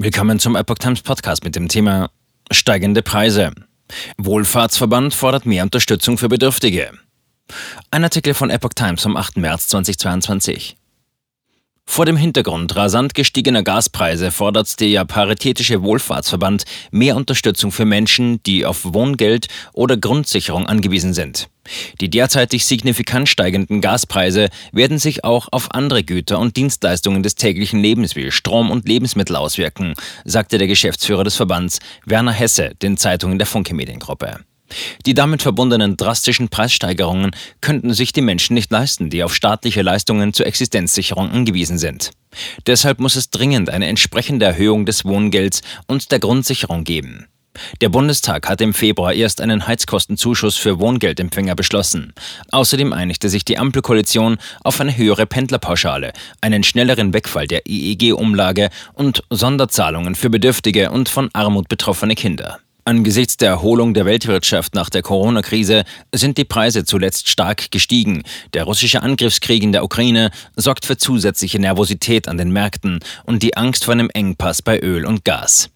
Willkommen zum Epoch Times Podcast mit dem Thema steigende Preise. Wohlfahrtsverband fordert mehr Unterstützung für Bedürftige. Ein Artikel von Epoch Times vom 8. März 2022. Vor dem Hintergrund rasant gestiegener Gaspreise fordert der Paritätische Wohlfahrtsverband mehr Unterstützung für Menschen, die auf Wohngeld oder Grundsicherung angewiesen sind. Die derzeitig signifikant steigenden Gaspreise werden sich auch auf andere Güter und Dienstleistungen des täglichen Lebens wie Strom und Lebensmittel auswirken, sagte der Geschäftsführer des Verbands Werner Hesse den Zeitungen der Funke Mediengruppe. Die damit verbundenen drastischen Preissteigerungen könnten sich die Menschen nicht leisten, die auf staatliche Leistungen zur Existenzsicherung angewiesen sind. Deshalb muss es dringend eine entsprechende Erhöhung des Wohngelds und der Grundsicherung geben. Der Bundestag hat im Februar erst einen Heizkostenzuschuss für Wohngeldempfänger beschlossen. Außerdem einigte sich die Ampelkoalition auf eine höhere Pendlerpauschale, einen schnelleren Wegfall der IEG-Umlage und Sonderzahlungen für Bedürftige und von Armut betroffene Kinder. Angesichts der Erholung der Weltwirtschaft nach der Corona-Krise sind die Preise zuletzt stark gestiegen. Der russische Angriffskrieg in der Ukraine sorgt für zusätzliche Nervosität an den Märkten und die Angst vor einem Engpass bei Öl und Gas.